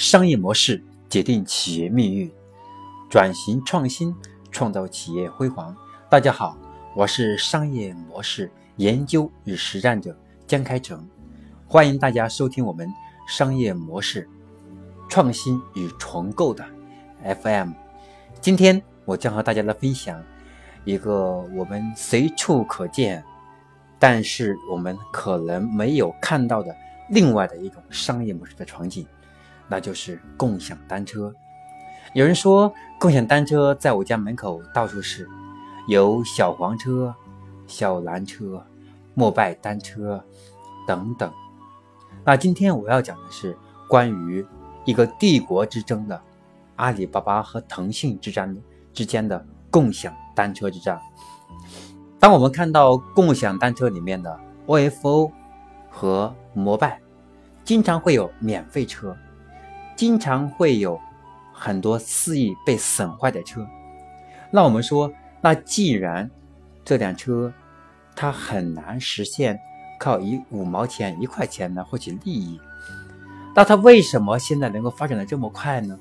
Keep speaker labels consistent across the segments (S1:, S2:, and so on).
S1: 商业模式决定企业命运，转型创新创造企业辉煌。大家好，我是商业模式研究与实战者江开成，欢迎大家收听我们商业模式创新与重构的 FM。今天我将和大家来分享一个我们随处可见，但是我们可能没有看到的另外的一种商业模式的场景，那就是共享单车。有人说，共享单车在我家门口到处是。有小黄车、小蓝车、摩拜单车等等。那今天我要讲的是关于一个帝国之争的阿里巴巴和腾讯之战之间的共享单车之战。当我们看到共享单车里面的 OFO 和摩拜，经常会有免费车，经常会有很多肆意被损坏的车。那我们说。那既然这辆车它很难实现靠一五毛钱一块钱来获取利益，那它为什么现在能够发展的这么快呢？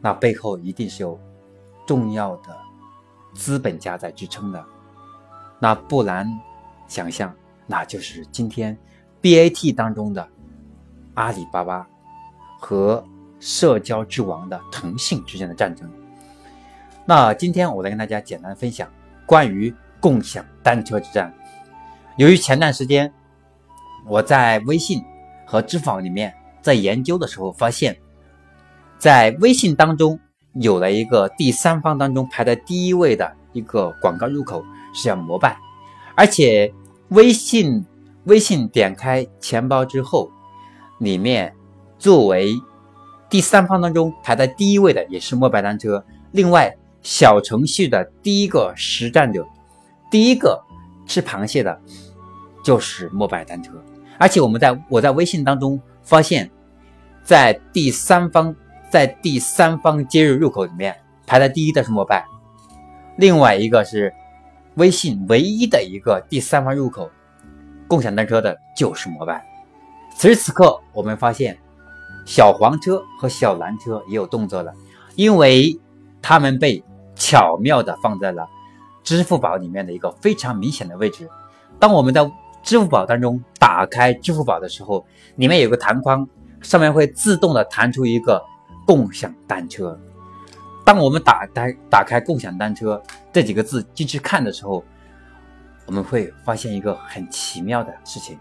S1: 那背后一定是有重要的资本家在支撑的。那不难想象，那就是今天 BAT 当中的阿里巴巴和社交之王的腾讯之间的战争。那今天我来跟大家简单分享关于共享单车之战。由于前段时间我在微信和支付宝里面在研究的时候，发现，在微信当中有了一个第三方当中排在第一位的一个广告入口是叫摩拜，而且微信微信点开钱包之后，里面作为第三方当中排在第一位的也是摩拜单车，另外。小程序的第一个实战者，第一个吃螃蟹的，就是摩拜单车。而且我们在我在微信当中发现，在第三方在第三方接入入口里面排在第一的是摩拜，另外一个是微信唯一的一个第三方入口共享单车的就是摩拜。此时此刻，我们发现小黄车和小蓝车也有动作了，因为他们被。巧妙的放在了支付宝里面的一个非常明显的位置。当我们在支付宝当中打开支付宝的时候，里面有个弹框，上面会自动的弹出一个共享单车。当我们打开打开共享单车这几个字进去看的时候，我们会发现一个很奇妙的事情，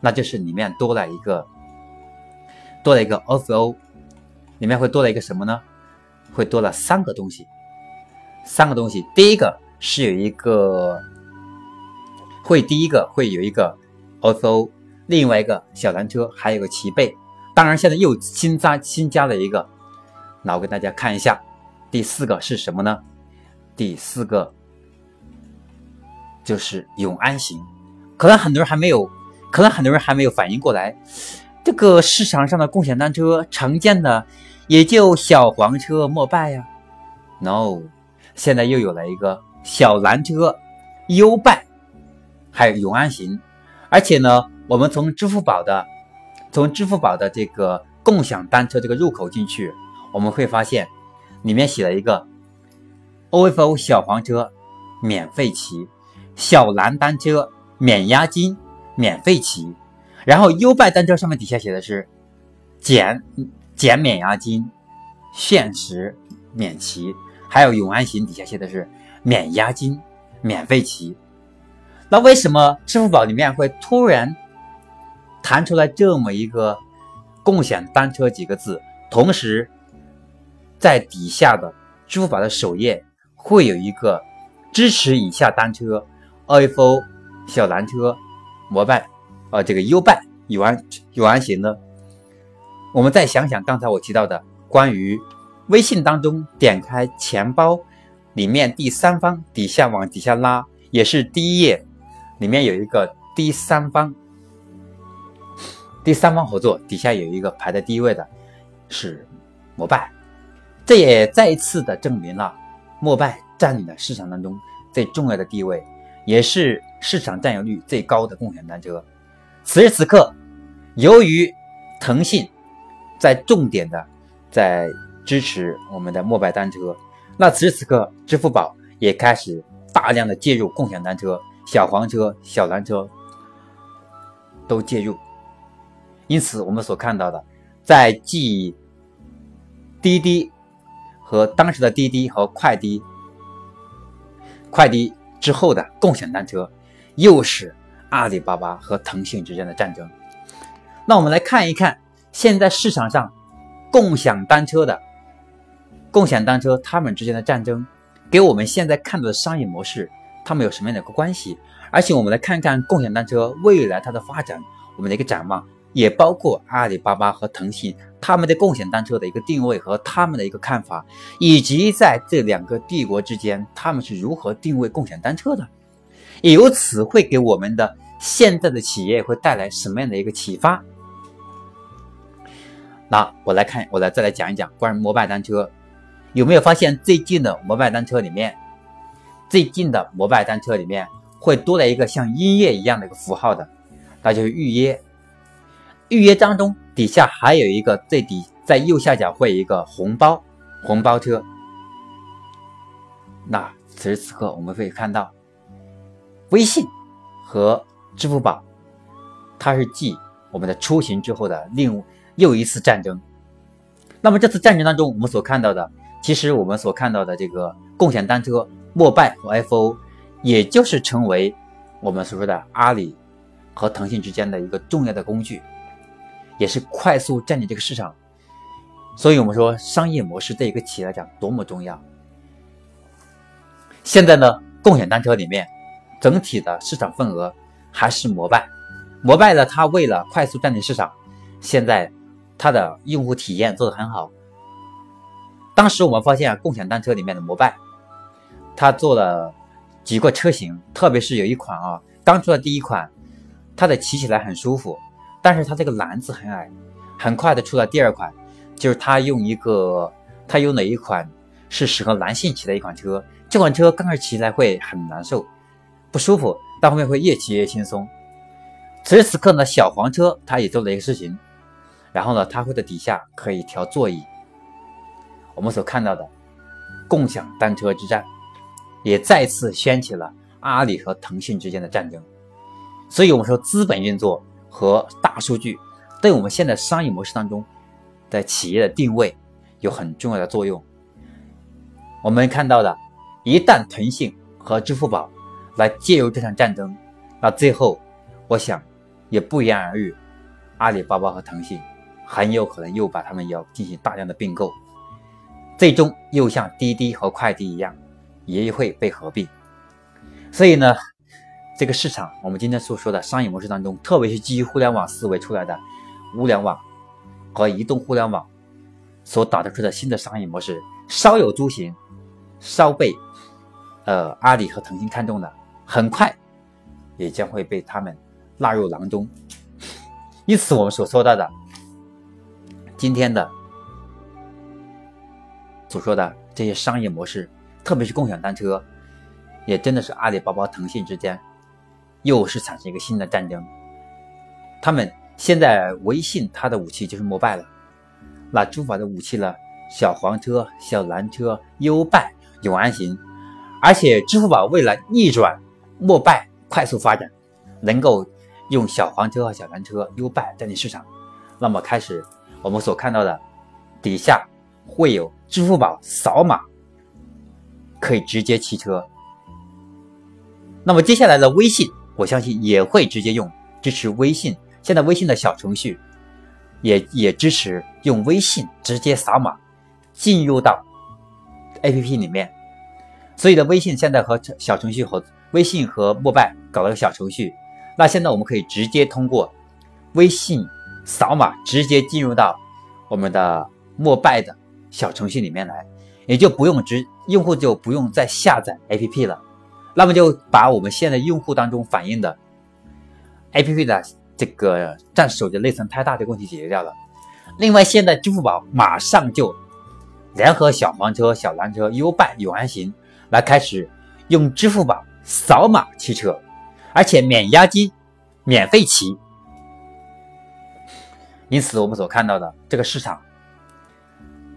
S1: 那就是里面多了一个多了一个 ofo，里面会多了一个什么呢？会多了三个东西。三个东西，第一个是有一个会，第一个会有一个 OFO，另外一个小蓝车，还有个齐备。当然，现在又新加新加了一个，那我给大家看一下，第四个是什么呢？第四个就是永安行。可能很多人还没有，可能很多人还没有反应过来，这个市场上的共享单车常见的也就小黄车、摩拜呀，No。现在又有了一个小蓝车、优拜，还有永安行，而且呢，我们从支付宝的，从支付宝的这个共享单车这个入口进去，我们会发现里面写了一个 OFO 小黄车免费骑，小蓝单车免押金免费骑，然后优拜单车上面底下写的是减减免押金，限时免骑。还有永安行底下写的是免押金、免费骑。那为什么支付宝里面会突然弹出来这么一个共享单车几个字？同时，在底下的支付宝的首页会有一个支持以下单车：ofo、小蓝车、摩拜、啊这个优拜、永安永安行呢？我们再想想刚才我提到的关于。微信当中点开钱包，里面第三方底下往底下拉，也是第一页，里面有一个第三方，第三方合作底下有一个排在第一位的，是摩拜，这也再一次的证明了摩拜占领了市场当中最重要的地位，也是市场占有率最高的共享单车。此时此刻，由于腾讯在重点的在支持我们的摩拜单车。那此时此刻，支付宝也开始大量的介入共享单车、小黄车、小蓝车都介入。因此，我们所看到的，在继滴滴和当时的滴滴和快滴、快滴之后的共享单车，又是阿里巴巴和腾讯之间的战争。那我们来看一看，现在市场上共享单车的。共享单车，他们之间的战争，给我们现在看到的商业模式，他们有什么样的一个关系？而且我们来看看共享单车未来它的发展，我们的一个展望，也包括阿里巴巴和腾讯他们的共享单车的一个定位和他们的一个看法，以及在这两个帝国之间，他们是如何定位共享单车的，也由此会给我们的现在的企业会带来什么样的一个启发？那我来看，我来再来讲一讲关于摩拜单车。有没有发现最近的摩拜单车里面，最近的摩拜单车里面会多了一个像音乐一样的一个符号的，那就是预约。预约当中底下还有一个最底在右下角会有一个红包红包车。那此时此刻我们可以看到，微信和支付宝，它是继我们的出行之后的另又一次战争。那么这次战争当中，我们所看到的。其实我们所看到的这个共享单车，摩拜和 FO，也就是成为我们所说的阿里和腾讯之间的一个重要的工具，也是快速占领这个市场。所以我们说商业模式对一个企业来讲多么重要。现在呢，共享单车里面整体的市场份额还是摩拜，摩拜呢，它为了快速占领市场，现在它的用户体验做得很好。当时我们发现啊，共享单车里面的摩拜，它做了几个车型，特别是有一款啊，刚出的第一款，它的骑起来很舒服，但是它这个篮子很矮。很快的出了第二款，就是它用一个，它用了一款是适合男性骑的一款车，这款车刚开始骑起来会很难受，不舒服，但后面会越骑越轻松。此时此刻呢，小黄车它也做了一个事情，然后呢，它会在底下可以调座椅。我们所看到的共享单车之战，也再次掀起了阿里和腾讯之间的战争。所以，我们说资本运作和大数据对我们现在商业模式当中的企业的定位有很重要的作用。我们看到的，一旦腾讯和支付宝来介入这场战争，那最后，我想也不言而喻，阿里巴巴和腾讯很有可能又把他们要进行大量的并购。最终又像滴滴和快滴一样，也会被合并。所以呢，这个市场，我们今天所说的商业模式当中，特别是基于互联网思维出来的物联网和移动互联网所打造出的新的商业模式，稍有雏形，稍被呃阿里和腾讯看中的，很快也将会被他们纳入囊中。因此，我们所说到的今天的。所说的这些商业模式，特别是共享单车，也真的是阿里巴巴、腾讯之间又是产生一个新的战争。他们现在微信它的武器就是摩拜了，那支付宝的武器呢？小黄车、小蓝车、优拜、永安行。而且支付宝为了逆转摩拜快速发展，能够用小黄车和小蓝车、优拜占领市场，那么开始我们所看到的底下。会有支付宝扫码可以直接骑车，那么接下来的微信，我相信也会直接用支持微信。现在微信的小程序也也支持用微信直接扫码进入到 APP 里面。所以的微信现在和小程序和微信和陌拜搞了个小程序，那现在我们可以直接通过微信扫码直接进入到我们的陌拜的。小程序里面来，也就不用直用户就不用再下载 APP 了，那么就把我们现在用户当中反映的 APP 的这个占手机内存太大的问题解决掉了。另外，现在支付宝马上就联合小黄车、小蓝车、优拜、永安行来开始用支付宝扫码骑车，而且免押金、免费骑。因此，我们所看到的这个市场，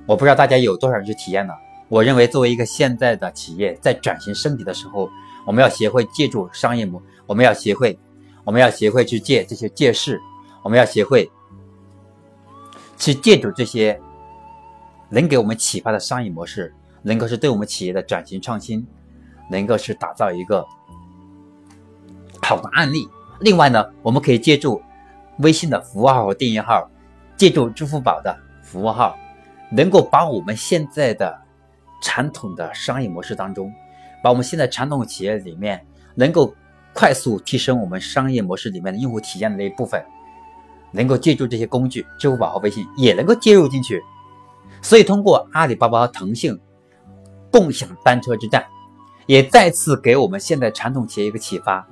S1: 我不知道大家有多少人去体验了。我认为，作为一个现在的企业，在转型升级的时候，我们要学会借助商业模，我们要学会，我们要学会去借这些借势，我们要学会去借助这些能给我们启发的商业模式，能够是对我们企业的转型创新，能够是打造一个好的案例。另外呢，我们可以借助。微信的服务号和订阅号，借助支付宝的服务号，能够把我们现在的传统的商业模式当中，把我们现在传统企业里面能够快速提升我们商业模式里面的用户体验的那一部分，能够借助这些工具，支付宝和微信也能够接入进去。所以，通过阿里巴巴和腾讯共享单车之战，也再次给我们现在传统企业一个启发：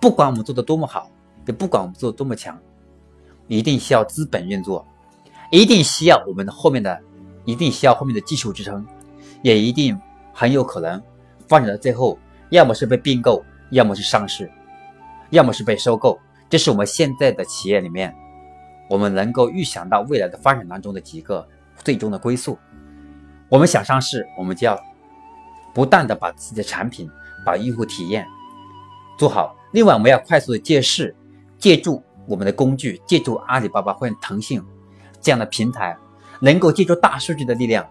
S1: 不管我们做的多么好。也不管我们做的多么强，一定需要资本运作，一定需要我们的后面的，一定需要后面的技术支撑，也一定很有可能发展到最后，要么是被并购，要么是上市，要么是被收购。这是我们现在的企业里面，我们能够预想到未来的发展当中的几个最终的归宿。我们想上市，我们就要不断的把自己的产品、把用户体验做好。另外，我们要快速的借势。借助我们的工具，借助阿里巴巴或者腾讯这样的平台，能够借助大数据的力量，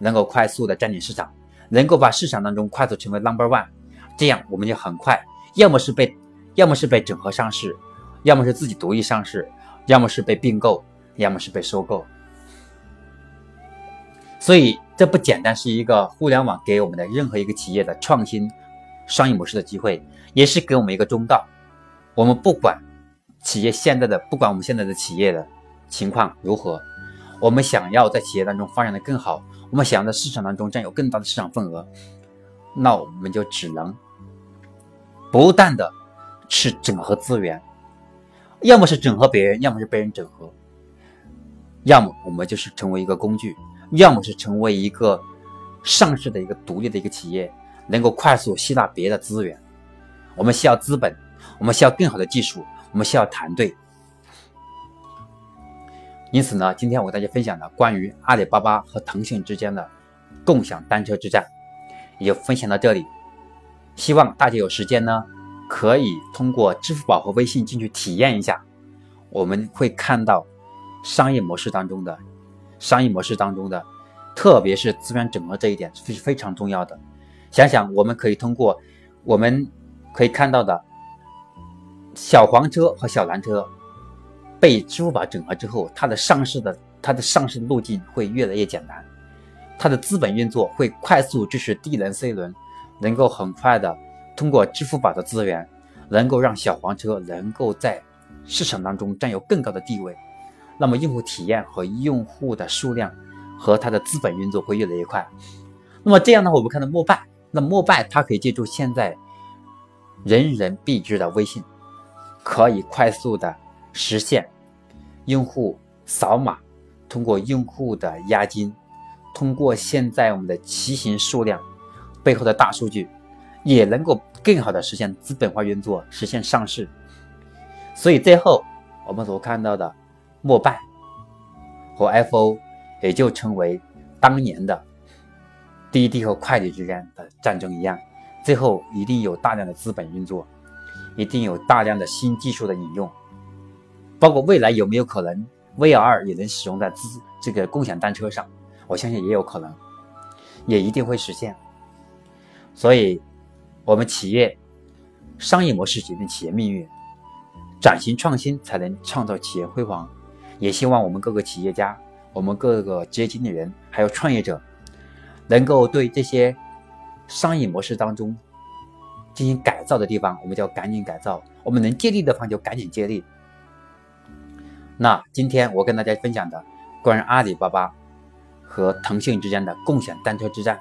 S1: 能够快速的占领市场，能够把市场当中快速成为 number one，这样我们就很快，要么是被，要么是被整合上市，要么是自己独立上市，要么是被并购，要么是被收购。所以，这不简单是一个互联网给我们的任何一个企业的创新商业模式的机会，也是给我们一个中道。我们不管。企业现在的不管我们现在的企业的情况如何，我们想要在企业当中发展的更好，我们想要在市场当中占有更大的市场份额，那我们就只能不断的去整合资源，要么是整合别人，要么是被人整合，要么我们就是成为一个工具，要么是成为一个上市的一个独立的一个企业，能够快速吸纳别的资源。我们需要资本，我们需要更好的技术。我们需要团队，因此呢，今天我给大家分享的关于阿里巴巴和腾讯之间的共享单车之战，也就分享到这里。希望大家有时间呢，可以通过支付宝和微信进去体验一下，我们会看到商业模式当中的商业模式当中的，特别是资源整合这一点是非常重要的。想想我们可以通过我们可以看到的。小黄车和小蓝车被支付宝整合之后，它的上市的它的上市路径会越来越简单，它的资本运作会快速支持 D 轮、C 轮，能够很快的通过支付宝的资源，能够让小黄车能够在市场当中占有更高的地位。那么用户体验和用户的数量和它的资本运作会越来越快。那么这样的话，我们看到摩拜，那摩拜它可以借助现在人人必知的微信。可以快速的实现用户扫码，通过用户的押金，通过现在我们的骑行数量背后的大数据，也能够更好的实现资本化运作，实现上市。所以最后我们所看到的摩拜和 FO 也就成为当年的滴滴和快递之间的战争一样，最后一定有大量的资本运作。一定有大量的新技术的引用，包括未来有没有可能 VR 也能使用在资这个共享单车上？我相信也有可能，也一定会实现。所以，我们企业商业模式决定企业命运，转型创新才能创造企业辉煌。也希望我们各个企业家、我们各个职业经理人还有创业者，能够对这些商业模式当中。进行改造的地方，我们就要赶紧改造；我们能借力的方就赶紧借力。那今天我跟大家分享的关于阿里巴巴和腾讯之间的共享单车之战，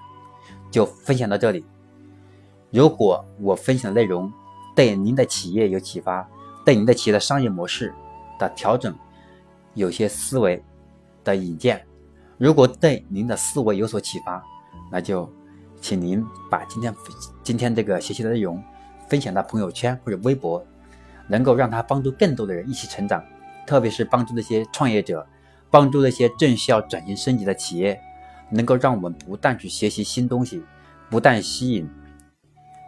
S1: 就分享到这里。如果我分享的内容对您的企业有启发，对您的企业的商业模式的调整有些思维的引荐，如果对您的思维有所启发，那就。请您把今天今天这个学习的内容分享到朋友圈或者微博，能够让它帮助更多的人一起成长。特别是帮助那些创业者，帮助那些正需要转型升级的企业，能够让我们不断去学习新东西，不断吸引，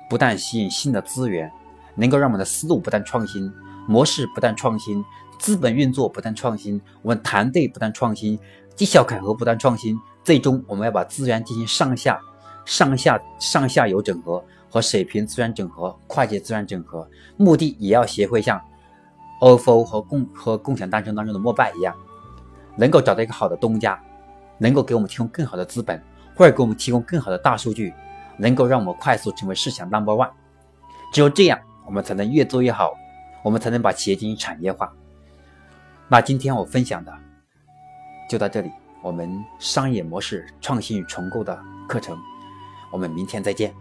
S1: 不断吸引新的资源，能够让我们的思路不断创新，模式不断创新，资本运作不断创新，我们团队不断创新，绩效考核不断创新，最终我们要把资源进行上下、上下、上下游整合和水平资源整合、跨界资源整合，目的也要学会像。ofo 和共和共享单车当中的摩拜一样，能够找到一个好的东家，能够给我们提供更好的资本，或者给我们提供更好的大数据，能够让我们快速成为市场 number one。只有这样，我们才能越做越好，我们才能把企业进行产业化。那今天我分享的就到这里，我们商业模式创新与重构的课程，我们明天再见。